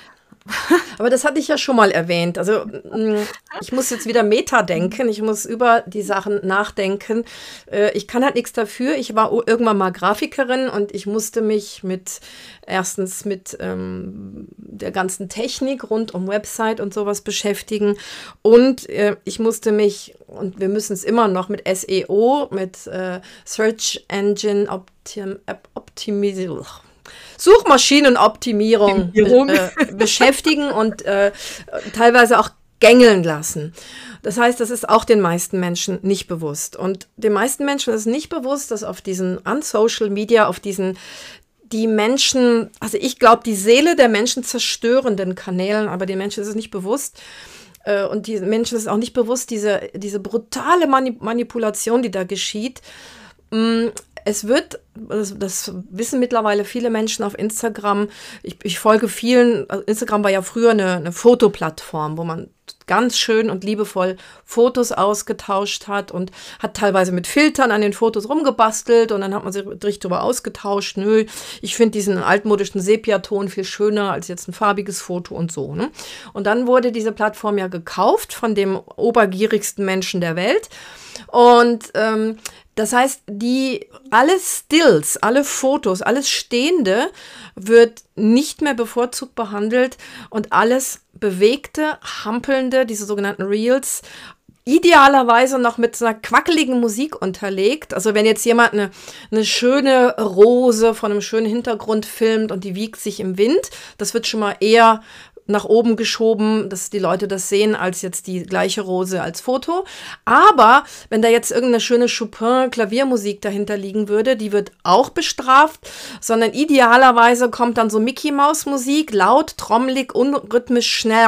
*laughs* aber das hatte ich ja schon mal erwähnt. Also mm, ich muss jetzt wieder Meta denken. Ich muss über die Sachen nachdenken. Äh, ich kann halt nichts dafür. Ich war irgendwann mal Grafikerin und ich musste mich mit erstens mit ähm, der ganzen Technik rund um Website und sowas beschäftigen. Und äh, ich musste mich, und wir müssen es immer noch mit SEO, mit äh, Search Engine Optim Optimisierung Suchmaschinenoptimierung be äh, beschäftigen und äh, teilweise auch gängeln lassen. Das heißt, das ist auch den meisten Menschen nicht bewusst. Und den meisten Menschen ist nicht bewusst, dass auf diesen, an Social Media, auf diesen die Menschen, also ich glaube, die Seele der Menschen zerstörenden Kanälen, aber den Menschen ist es nicht bewusst. Äh, und die Menschen ist auch nicht bewusst, diese, diese brutale Manipulation, die da geschieht. Mm, es wird, das, das, wissen mittlerweile viele Menschen auf Instagram, ich, ich folge vielen, also Instagram war ja früher eine, eine Fotoplattform, wo man ganz schön und liebevoll Fotos ausgetauscht hat und hat teilweise mit Filtern an den Fotos rumgebastelt und dann hat man sich richtig darüber ausgetauscht. Nö, ich finde diesen altmodischen Sepiaton viel schöner als jetzt ein farbiges Foto und so. Ne? Und dann wurde diese Plattform ja gekauft von dem obergierigsten Menschen der Welt. Und ähm, das heißt, die alle Stills, alle Fotos, alles Stehende wird nicht mehr bevorzugt behandelt und alles bewegte, hampelnde, diese sogenannten Reels, idealerweise noch mit so einer quackeligen Musik unterlegt. Also wenn jetzt jemand eine, eine schöne Rose von einem schönen Hintergrund filmt und die wiegt sich im Wind, das wird schon mal eher nach oben geschoben, dass die Leute das sehen, als jetzt die gleiche Rose als Foto. Aber wenn da jetzt irgendeine schöne Chopin-Klaviermusik dahinter liegen würde, die wird auch bestraft, sondern idealerweise kommt dann so Mickey-Maus-Musik, laut, trommelig, unrhythmisch, schnell,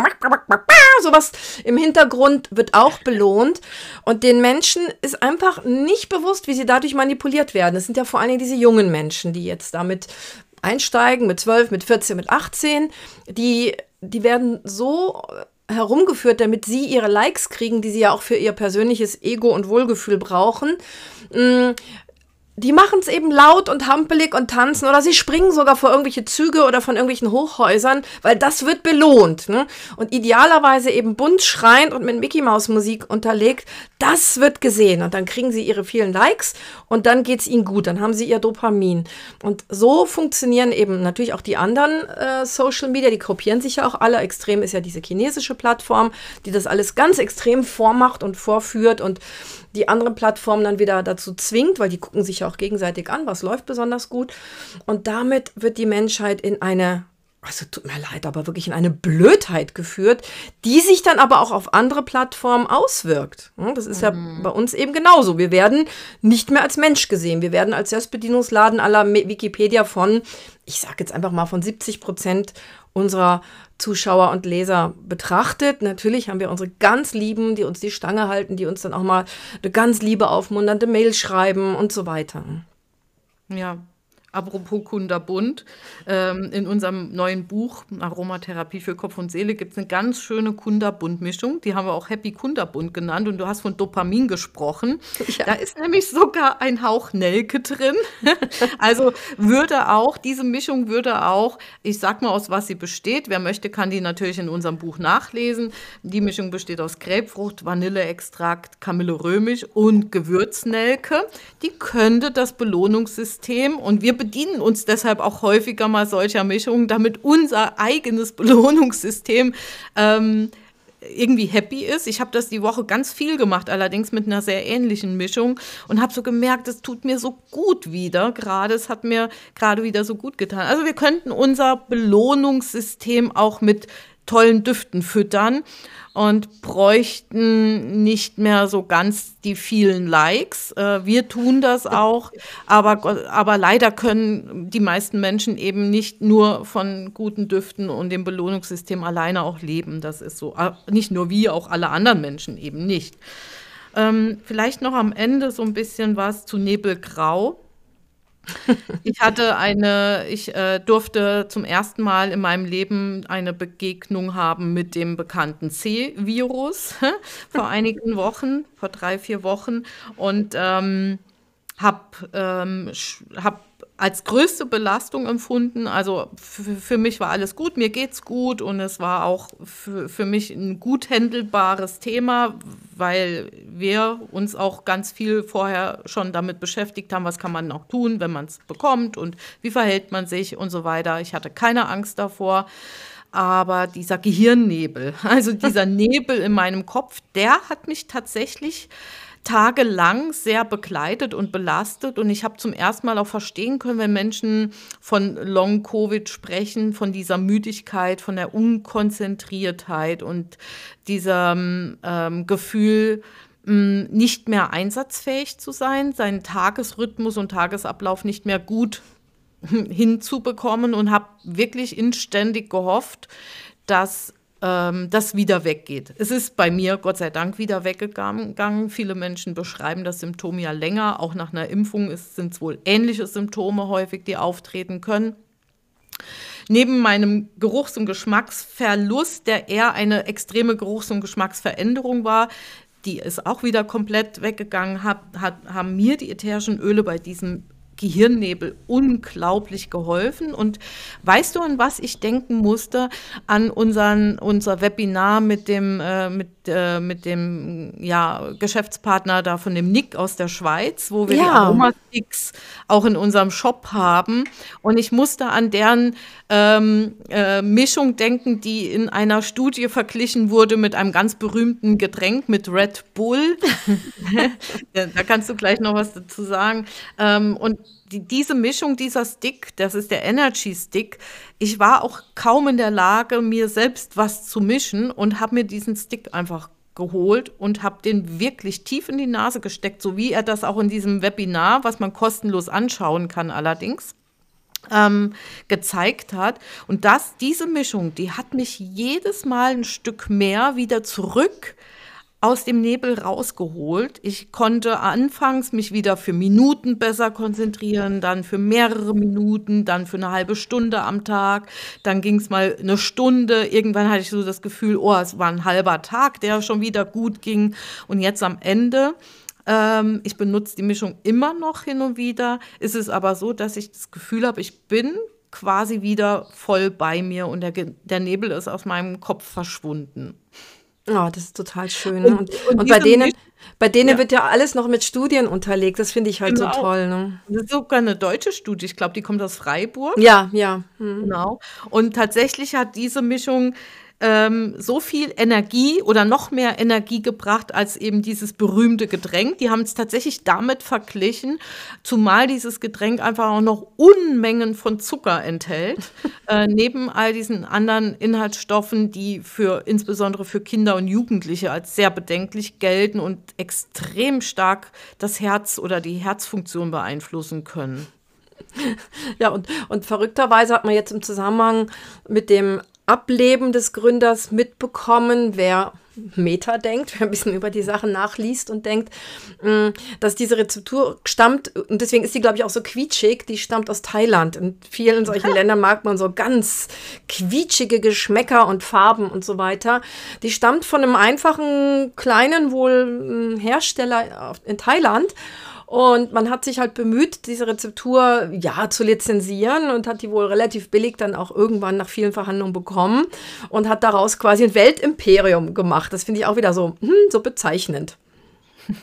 sowas im Hintergrund wird auch belohnt. Und den Menschen ist einfach nicht bewusst, wie sie dadurch manipuliert werden. Das sind ja vor allen Dingen diese jungen Menschen, die jetzt damit einsteigen, mit 12, mit 14, mit 18, die die werden so herumgeführt, damit sie ihre Likes kriegen, die sie ja auch für ihr persönliches Ego und Wohlgefühl brauchen. Die machen es eben laut und hampelig und tanzen oder sie springen sogar vor irgendwelche Züge oder von irgendwelchen Hochhäusern, weil das wird belohnt. Ne? Und idealerweise eben bunt schreiend und mit Mickey Maus Musik unterlegt, das wird gesehen. Und dann kriegen sie ihre vielen Likes und dann geht es ihnen gut, dann haben sie ihr Dopamin. Und so funktionieren eben natürlich auch die anderen äh, Social Media, die kopieren sich ja auch alle. Extrem ist ja diese chinesische Plattform, die das alles ganz extrem vormacht und vorführt und die anderen Plattformen dann wieder dazu zwingt, weil die gucken sich ja auch gegenseitig an, was läuft besonders gut. Und damit wird die Menschheit in eine also tut mir leid, aber wirklich in eine Blödheit geführt, die sich dann aber auch auf andere Plattformen auswirkt. Das ist ja mhm. bei uns eben genauso. Wir werden nicht mehr als Mensch gesehen. Wir werden als Selbstbedienungsladen aller Wikipedia von, ich sage jetzt einfach mal von 70 Prozent unserer Zuschauer und Leser betrachtet. Natürlich haben wir unsere ganz Lieben, die uns die Stange halten, die uns dann auch mal eine ganz liebe, aufmunternde Mail schreiben und so weiter. Ja, Apropos Kunderbunt, ähm, in unserem neuen Buch Aromatherapie für Kopf und Seele gibt es eine ganz schöne Kunderbunt-Mischung. Die haben wir auch Happy Kunderbunt genannt. Und du hast von Dopamin gesprochen. Ja. Da ist nämlich sogar ein Hauch Nelke drin. *laughs* also würde auch, diese Mischung würde auch, ich sag mal, aus was sie besteht. Wer möchte, kann die natürlich in unserem Buch nachlesen. Die Mischung besteht aus Grapefrucht, Vanilleextrakt, Kamille römisch und Gewürznelke. Die könnte das Belohnungssystem und wir bedienen uns deshalb auch häufiger mal solcher Mischungen, damit unser eigenes Belohnungssystem ähm, irgendwie happy ist. Ich habe das die Woche ganz viel gemacht, allerdings mit einer sehr ähnlichen Mischung und habe so gemerkt, es tut mir so gut wieder. Gerade es hat mir gerade wieder so gut getan. Also wir könnten unser Belohnungssystem auch mit tollen Düften füttern und bräuchten nicht mehr so ganz die vielen Likes. Äh, wir tun das auch, aber, aber leider können die meisten Menschen eben nicht nur von guten Düften und dem Belohnungssystem alleine auch leben. Das ist so. Äh, nicht nur wir, auch alle anderen Menschen eben nicht. Ähm, vielleicht noch am Ende so ein bisschen was zu Nebelgrau. Ich hatte eine, ich äh, durfte zum ersten Mal in meinem Leben eine Begegnung haben mit dem bekannten C-Virus *laughs* vor einigen Wochen, vor drei, vier Wochen. Und ähm, habe ähm, hab als größte Belastung empfunden. Also für mich war alles gut, mir geht's gut und es war auch für mich ein gut händelbares Thema, weil wir uns auch ganz viel vorher schon damit beschäftigt haben, was kann man noch tun, wenn man es bekommt und wie verhält man sich und so weiter. Ich hatte keine Angst davor. Aber dieser Gehirnnebel, *laughs* also dieser Nebel in meinem Kopf, der hat mich tatsächlich tagelang sehr begleitet und belastet. Und ich habe zum ersten Mal auch verstehen können, wenn Menschen von Long-Covid sprechen, von dieser Müdigkeit, von der Unkonzentriertheit und diesem ähm, Gefühl, mh, nicht mehr einsatzfähig zu sein, seinen Tagesrhythmus und Tagesablauf nicht mehr gut hinzubekommen und habe wirklich inständig gehofft, dass ähm, das wieder weggeht. Es ist bei mir Gott sei Dank wieder weggegangen. Viele Menschen beschreiben das Symptom ja länger. Auch nach einer Impfung sind es wohl ähnliche Symptome häufig, die auftreten können. Neben meinem Geruchs- und Geschmacksverlust, der eher eine extreme Geruchs- und Geschmacksveränderung war, die ist auch wieder komplett weggegangen, hat, hat, haben mir die ätherischen Öle bei diesem Gehirnnebel unglaublich geholfen. Und weißt du, an was ich denken musste? An unseren, unser Webinar mit dem, äh, mit, äh, mit dem ja, Geschäftspartner da von dem Nick aus der Schweiz, wo wir ja. die Aromasticks auch in unserem Shop haben. Und ich musste an deren ähm, äh, Mischung denken, die in einer Studie verglichen wurde mit einem ganz berühmten Getränk, mit Red Bull. *laughs* *laughs* da kannst du gleich noch was dazu sagen. Ähm, und die, diese Mischung, dieser Stick, das ist der Energy Stick, ich war auch kaum in der Lage, mir selbst was zu mischen und habe mir diesen Stick einfach geholt und habe den wirklich tief in die Nase gesteckt, so wie er das auch in diesem Webinar, was man kostenlos anschauen kann allerdings, ähm, gezeigt hat. Und das, diese Mischung, die hat mich jedes Mal ein Stück mehr wieder zurück aus dem Nebel rausgeholt. Ich konnte anfangs mich wieder für Minuten besser konzentrieren, dann für mehrere Minuten, dann für eine halbe Stunde am Tag, dann ging es mal eine Stunde. Irgendwann hatte ich so das Gefühl, oh, es war ein halber Tag, der schon wieder gut ging. Und jetzt am Ende ähm, ich benutze die Mischung immer noch hin und wieder. Ist es aber so, dass ich das Gefühl habe, ich bin quasi wieder voll bei mir und der, der Nebel ist aus meinem Kopf verschwunden. Oh, das ist total schön. Und, und, und bei denen, bei denen ja. wird ja alles noch mit Studien unterlegt. Das finde ich halt genau. so toll. Ne? Das ist sogar eine deutsche Studie. Ich glaube, die kommt aus Freiburg. Ja, ja. Hm. Genau. Und tatsächlich hat diese Mischung ähm, so viel Energie oder noch mehr Energie gebracht als eben dieses berühmte Getränk. Die haben es tatsächlich damit verglichen, zumal dieses Getränk einfach auch noch Unmengen von Zucker enthält, *laughs* äh, neben all diesen anderen Inhaltsstoffen, die für insbesondere für Kinder und Jugendliche als sehr bedenklich gelten und extrem stark das Herz oder die Herzfunktion beeinflussen können. *laughs* Ja, und, und verrückterweise hat man jetzt im Zusammenhang mit dem Ableben des Gründers mitbekommen, wer Meta denkt, wer ein bisschen über die Sachen nachliest und denkt, mm, dass diese Rezeptur stammt, und deswegen ist die, glaube ich, auch so quietschig, die stammt aus Thailand. In vielen solchen *laughs* Ländern mag man so ganz quietschige Geschmäcker und Farben und so weiter. Die stammt von einem einfachen, kleinen wohl mm, Hersteller in Thailand. Und man hat sich halt bemüht, diese Rezeptur ja zu lizenzieren und hat die wohl relativ billig dann auch irgendwann nach vielen Verhandlungen bekommen und hat daraus quasi ein Weltimperium gemacht. Das finde ich auch wieder so, hm, so bezeichnend. *laughs*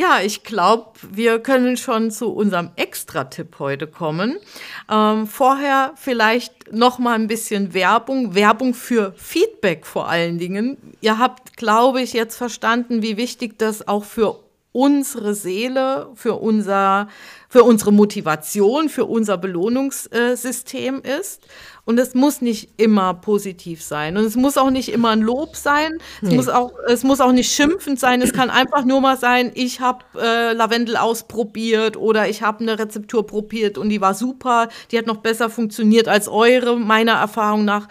Ja, ich glaube, wir können schon zu unserem Extra-Tipp heute kommen. Ähm, vorher vielleicht noch mal ein bisschen Werbung, Werbung für Feedback vor allen Dingen. Ihr habt, glaube ich, jetzt verstanden, wie wichtig das auch für unsere Seele, für unser, für unsere Motivation, für unser Belohnungssystem ist. Und es muss nicht immer positiv sein. Und es muss auch nicht immer ein Lob sein. Es, nee. muss, auch, es muss auch nicht schimpfend sein. Es kann einfach nur mal sein, ich habe äh, Lavendel ausprobiert oder ich habe eine Rezeptur probiert und die war super. Die hat noch besser funktioniert als eure, meiner Erfahrung nach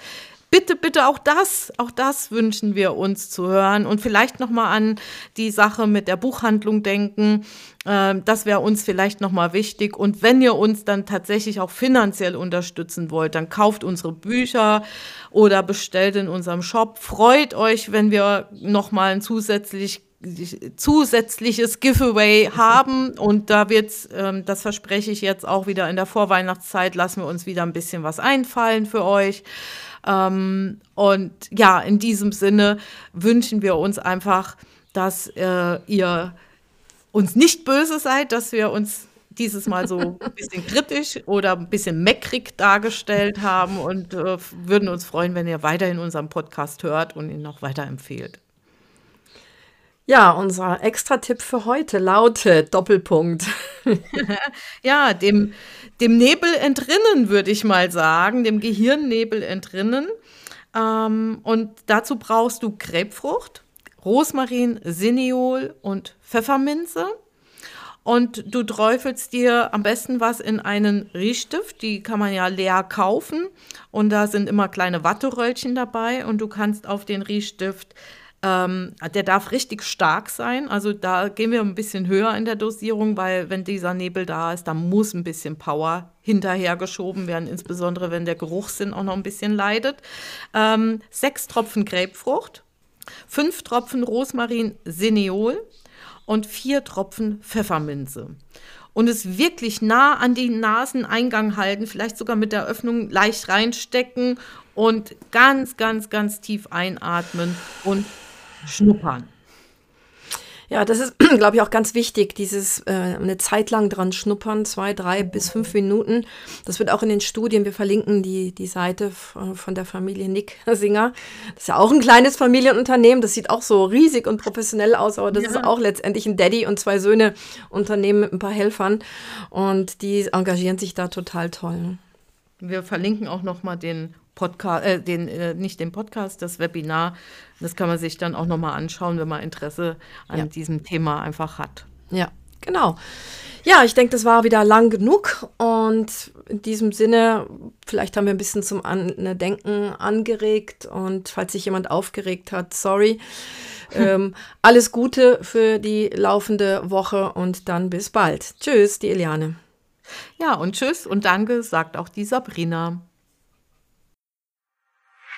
bitte, bitte auch das, auch das wünschen wir uns zu hören und vielleicht noch mal an die Sache mit der Buchhandlung denken. Ähm, das wäre uns vielleicht noch mal wichtig. Und wenn ihr uns dann tatsächlich auch finanziell unterstützen wollt, dann kauft unsere Bücher oder bestellt in unserem Shop. Freut euch, wenn wir noch mal ein zusätzlich zusätzliches Giveaway haben und da wird's, ähm, das verspreche ich jetzt auch wieder in der Vorweihnachtszeit, lassen wir uns wieder ein bisschen was einfallen für euch. Ähm, und ja, in diesem Sinne wünschen wir uns einfach, dass äh, ihr uns nicht böse seid, dass wir uns dieses Mal so ein *laughs* bisschen kritisch oder ein bisschen meckrig dargestellt haben und äh, würden uns freuen, wenn ihr weiterhin unseren Podcast hört und ihn noch weiterempfehlt. Ja, unser Extra-Tipp für heute lautet Doppelpunkt. *laughs* ja, dem, dem Nebel entrinnen, würde ich mal sagen, dem Gehirnnebel entrinnen. Ähm, und dazu brauchst du Grapefrucht, Rosmarin, Sineol und Pfefferminze. Und du träufelst dir am besten was in einen Riechstift. Die kann man ja leer kaufen. Und da sind immer kleine Watteröllchen dabei. Und du kannst auf den Riechstift ähm, der darf richtig stark sein. Also da gehen wir ein bisschen höher in der Dosierung, weil wenn dieser Nebel da ist, da muss ein bisschen Power hinterhergeschoben werden, insbesondere wenn der Geruchssinn auch noch ein bisschen leidet. Ähm, sechs Tropfen Grapefrucht, fünf Tropfen Rosmarin Seneol und vier Tropfen Pfefferminze und es wirklich nah an den Naseneingang halten, vielleicht sogar mit der Öffnung leicht reinstecken und ganz, ganz, ganz tief einatmen und schnuppern. Ja, das ist, *clears throat* glaube ich, auch ganz wichtig, dieses äh, eine Zeit lang dran schnuppern, zwei, drei bis fünf Minuten. Das wird auch in den Studien, wir verlinken die, die Seite von der Familie Nick Singer. Das ist ja auch ein kleines Familienunternehmen, das sieht auch so riesig und professionell aus, aber das ja. ist auch letztendlich ein Daddy und zwei Söhne Unternehmen mit ein paar Helfern und die engagieren sich da total toll. Wir verlinken auch nochmal den Podcast, äh, den, äh, nicht den Podcast, das Webinar. Das kann man sich dann auch nochmal anschauen, wenn man Interesse an ja. diesem Thema einfach hat. Ja, genau. Ja, ich denke, das war wieder lang genug und in diesem Sinne, vielleicht haben wir ein bisschen zum an ne, Denken angeregt und falls sich jemand aufgeregt hat, sorry. *laughs* ähm, alles Gute für die laufende Woche und dann bis bald. Tschüss, die Eliane. Ja, und tschüss und danke, sagt auch die Sabrina.